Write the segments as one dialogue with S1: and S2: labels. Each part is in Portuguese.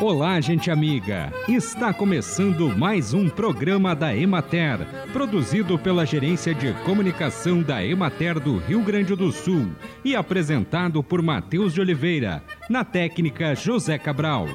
S1: Olá, gente amiga! Está começando mais um programa da Emater, produzido pela Gerência de Comunicação da Emater do Rio Grande do Sul e apresentado por Matheus de Oliveira, na técnica José Cabral.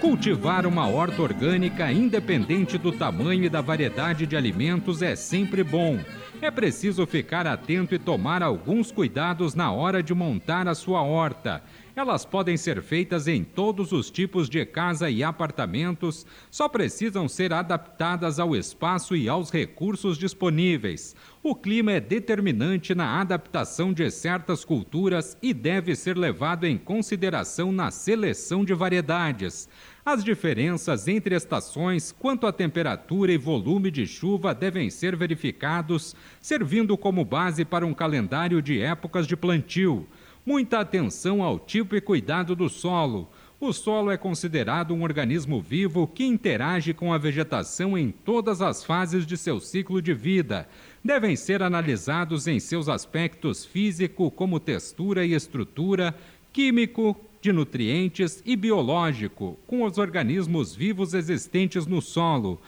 S1: Cultivar uma horta orgânica independente do tamanho e da variedade de alimentos é sempre bom é preciso ficar atento e tomar alguns cuidados na hora de montar a sua horta. Elas podem ser feitas em todos os tipos de casa e apartamentos, só precisam ser adaptadas ao espaço e aos recursos disponíveis. O clima é determinante na adaptação de certas culturas e deve ser levado em consideração na seleção de variedades. As diferenças entre estações quanto à temperatura e volume de chuva devem ser verificados, servindo como base para um calendário de épocas de plantio. Muita atenção ao tipo e cuidado do solo. O solo é considerado um organismo vivo que interage com a vegetação em todas as fases de seu ciclo de vida. Devem ser analisados em seus aspectos físico, como textura e estrutura, químico, de nutrientes e biológico, com os organismos vivos existentes no solo.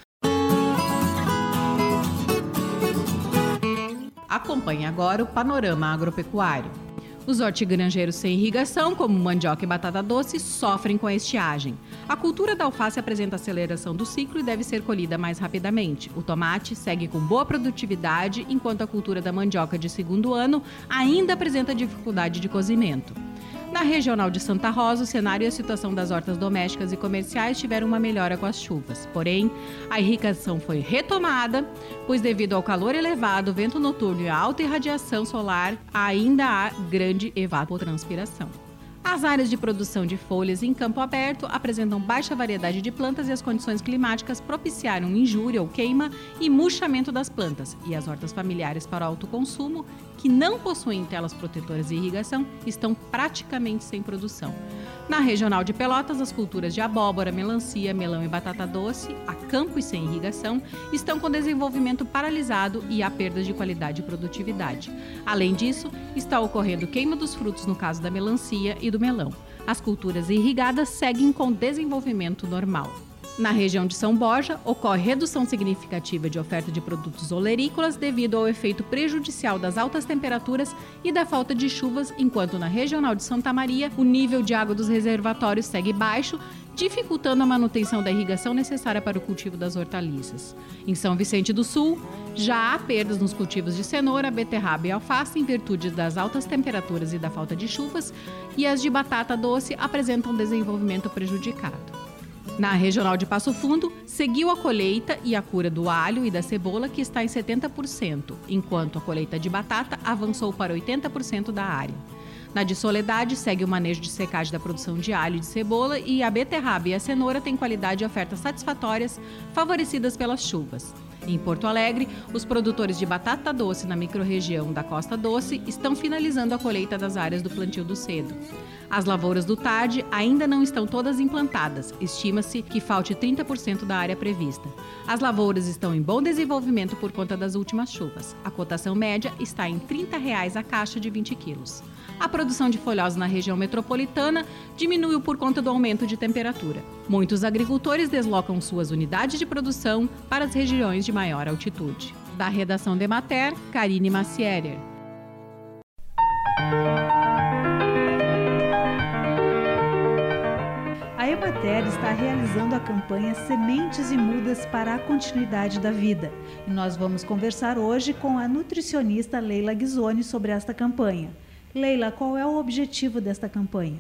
S2: Acompanhe agora o panorama agropecuário. Os hortigranjeiros sem irrigação, como mandioca e batata doce, sofrem com a estiagem. A cultura da alface apresenta aceleração do ciclo e deve ser colhida mais rapidamente. O tomate segue com boa produtividade, enquanto a cultura da mandioca de segundo ano ainda apresenta dificuldade de cozimento. Na regional de Santa Rosa, o cenário e a situação das hortas domésticas e comerciais tiveram uma melhora com as chuvas. Porém, a irrigação foi retomada, pois devido ao calor elevado, vento noturno e alta irradiação solar, ainda há grande evapotranspiração. As áreas de produção de folhas em campo aberto apresentam baixa variedade de plantas e as condições climáticas propiciaram injúria ou queima e murchamento das plantas. E as hortas familiares para autoconsumo, que não possuem telas protetoras e irrigação, estão praticamente sem produção. Na regional de Pelotas, as culturas de abóbora, melancia, melão e batata doce, a campo e sem irrigação, estão com desenvolvimento paralisado e há perdas de qualidade e produtividade. Além disso, está ocorrendo queima dos frutos no caso da melancia e do melão. As culturas irrigadas seguem com desenvolvimento normal. Na região de São Borja, ocorre redução significativa de oferta de produtos olerícolas devido ao efeito prejudicial das altas temperaturas e da falta de chuvas, enquanto na regional de Santa Maria, o nível de água dos reservatórios segue baixo, dificultando a manutenção da irrigação necessária para o cultivo das hortaliças. Em São Vicente do Sul, já há perdas nos cultivos de cenoura, beterraba e alface em virtude das altas temperaturas e da falta de chuvas, e as de batata doce apresentam desenvolvimento prejudicado. Na regional de Passo Fundo, seguiu a colheita e a cura do alho e da cebola, que está em 70%, enquanto a colheita de batata avançou para 80% da área. Na de Soledade, segue o manejo de secagem da produção de alho e de cebola e a beterraba e a cenoura têm qualidade e ofertas satisfatórias, favorecidas pelas chuvas. Em Porto Alegre, os produtores de batata doce na microrregião da Costa Doce estão finalizando a colheita das áreas do plantio do cedo. As lavouras do tarde ainda não estão todas implantadas, estima-se que falte 30% da área prevista. As lavouras estão em bom desenvolvimento por conta das últimas chuvas. A cotação média está em 30 reais a caixa de 20 quilos. A produção de folhosa na região metropolitana diminuiu por conta do aumento de temperatura. Muitos agricultores deslocam suas unidades de produção para as regiões de maior altitude. Da redação de Mater, Karine Macierer.
S3: A Emater está realizando a campanha Sementes e Mudas para a Continuidade da Vida. E nós vamos conversar hoje com a nutricionista Leila Ghisoni sobre esta campanha. Leila, qual é o objetivo desta campanha?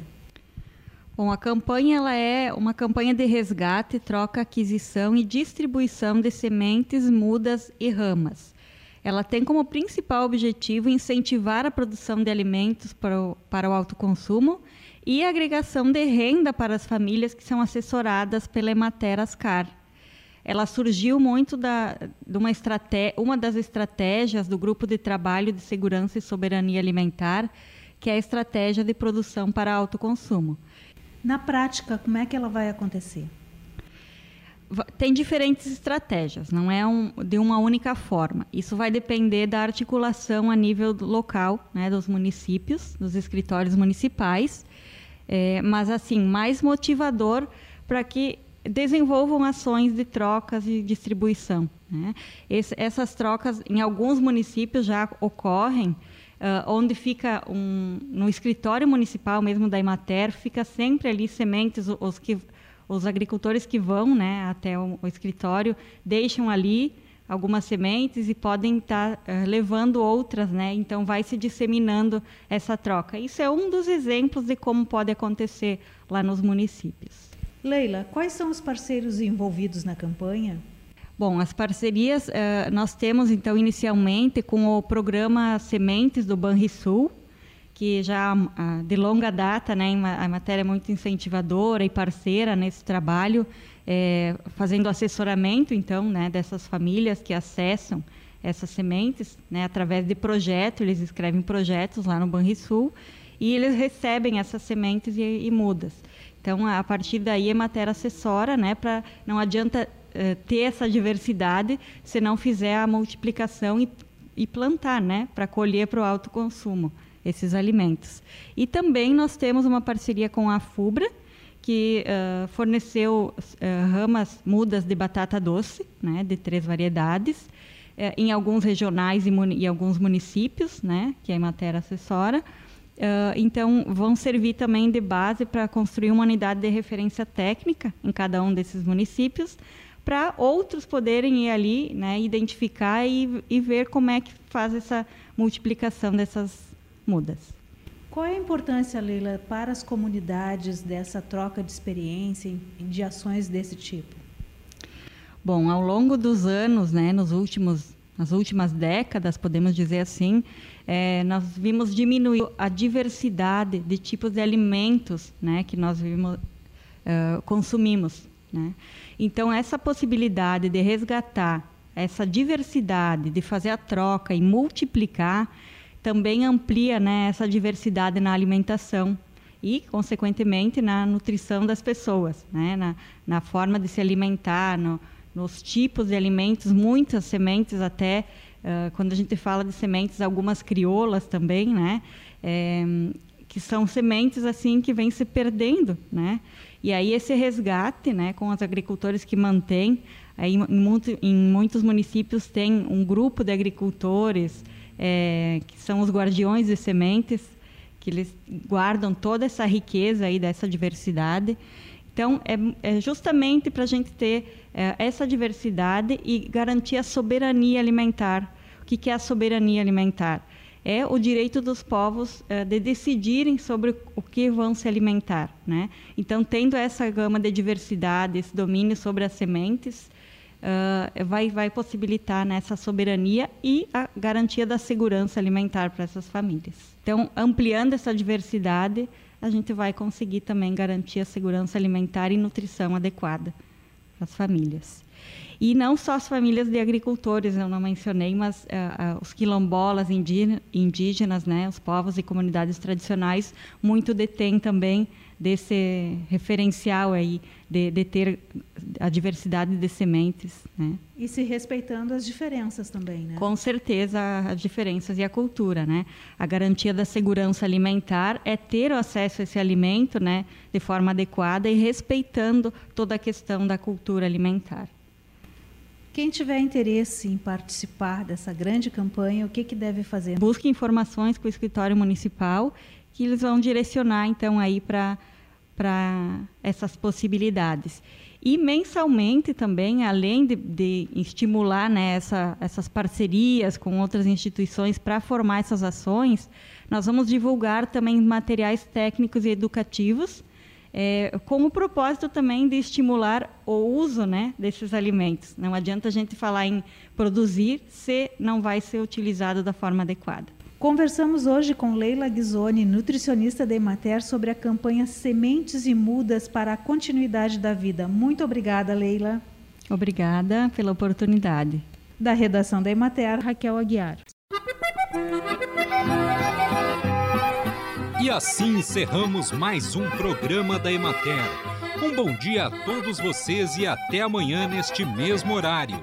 S4: Bom, a campanha ela é uma campanha de resgate, troca, aquisição e distribuição de sementes, mudas e ramas. Ela tem como principal objetivo incentivar a produção de alimentos para o, para o autoconsumo e a agregação de renda para as famílias que são assessoradas pela Emater Ascar. Ela surgiu muito da, de uma, estratégia, uma das estratégias do Grupo de Trabalho de Segurança e Soberania Alimentar, que é a estratégia de produção para autoconsumo.
S3: Na prática, como é que ela vai acontecer?
S4: tem diferentes estratégias, não é um, de uma única forma. Isso vai depender da articulação a nível local, né, dos municípios, dos escritórios municipais, é, mas assim mais motivador para que desenvolvam ações de trocas e distribuição. Né? Esse, essas trocas em alguns municípios já ocorrem, uh, onde fica um, no escritório municipal mesmo da Imater, fica sempre ali sementes, os que os agricultores que vão né, até o, o escritório deixam ali algumas sementes e podem estar tá, uh, levando outras, né? Então vai se disseminando essa troca. Isso é um dos exemplos de como pode acontecer lá nos municípios.
S3: Leila, quais são os parceiros envolvidos na campanha?
S4: Bom, as parcerias uh, nós temos então inicialmente com o programa Sementes do Banrisul, que já uh, de longa data, né, a matéria é muito incentivadora e parceira nesse trabalho, é, fazendo assessoramento então, né, dessas famílias que acessam essas sementes, né, através de projetos, eles escrevem projetos lá no Banrisul e eles recebem essas sementes e, e mudas. Então, a partir daí é matéria acessória, né, para não adianta uh, ter essa diversidade se não fizer a multiplicação e, e plantar, né, para colher para o alto consumo esses alimentos. E também nós temos uma parceria com a Fubra, que uh, forneceu uh, ramas mudas de batata doce, né, de três variedades, em alguns regionais e, e, alguns municípios, né, que é matéria acessória. Uh, então, vão servir também de base para construir uma unidade de referência técnica em cada um desses municípios, para outros poderem ir ali, né, identificar e, e ver como é que faz essa multiplicação dessas mudas.
S3: Qual é a importância, Leila, para as comunidades dessa troca de experiência e de ações desse tipo?
S4: Bom, ao longo dos anos, né, nos últimos, nas últimas décadas, podemos dizer assim, é, nós vimos diminuir a diversidade de tipos de alimentos né, que nós vimos, uh, consumimos. Né? Então, essa possibilidade de resgatar essa diversidade, de fazer a troca e multiplicar, também amplia né, essa diversidade na alimentação e, consequentemente, na nutrição das pessoas, né? na, na forma de se alimentar, no, nos tipos de alimentos, muitas sementes até Uh, quando a gente fala de sementes, algumas crioulas também, né? É, que são sementes assim que vêm se perdendo, né? E aí esse resgate, né, com os agricultores que mantêm, aí em, muito, em muitos municípios tem um grupo de agricultores é, que são os guardiões de sementes, que eles guardam toda essa riqueza aí dessa diversidade. Então, é, é justamente para a gente ter é, essa diversidade e garantir a soberania alimentar. O que, que é a soberania alimentar? É o direito dos povos é, de decidirem sobre o que vão se alimentar. Né? Então, tendo essa gama de diversidade, esse domínio sobre as sementes, uh, vai, vai possibilitar né, essa soberania e a garantia da segurança alimentar para essas famílias. Então, ampliando essa diversidade, a gente vai conseguir também garantir a segurança alimentar e nutrição adequada para as famílias. E não só as famílias de agricultores, eu não mencionei, mas uh, uh, os quilombolas indígenas, né, os povos e comunidades tradicionais, muito detêm também desse referencial aí de, de, ter a diversidade de sementes, né?
S3: E se respeitando as diferenças também, né?
S4: Com certeza as diferenças e a cultura, né? A garantia da segurança alimentar é ter o acesso a esse alimento, né, de forma adequada e respeitando toda a questão da cultura alimentar.
S3: Quem tiver interesse em participar dessa grande campanha, o que, que deve fazer?
S4: Busque informações com o escritório municipal que eles vão direcionar então aí para para essas possibilidades. E mensalmente também, além de, de estimular né, essa, essas parcerias com outras instituições para formar essas ações, nós vamos divulgar também materiais técnicos e educativos, é, com o propósito também de estimular o uso né, desses alimentos. Não adianta a gente falar em produzir se não vai ser utilizado da forma adequada.
S3: Conversamos hoje com Leila Ghisoni, nutricionista da Emater, sobre a campanha Sementes e Mudas para a Continuidade da Vida. Muito obrigada, Leila.
S4: Obrigada pela oportunidade.
S3: Da redação da Emater, Raquel Aguiar.
S1: E assim encerramos mais um programa da Emater Um bom dia a todos vocês e até amanhã neste mesmo horário.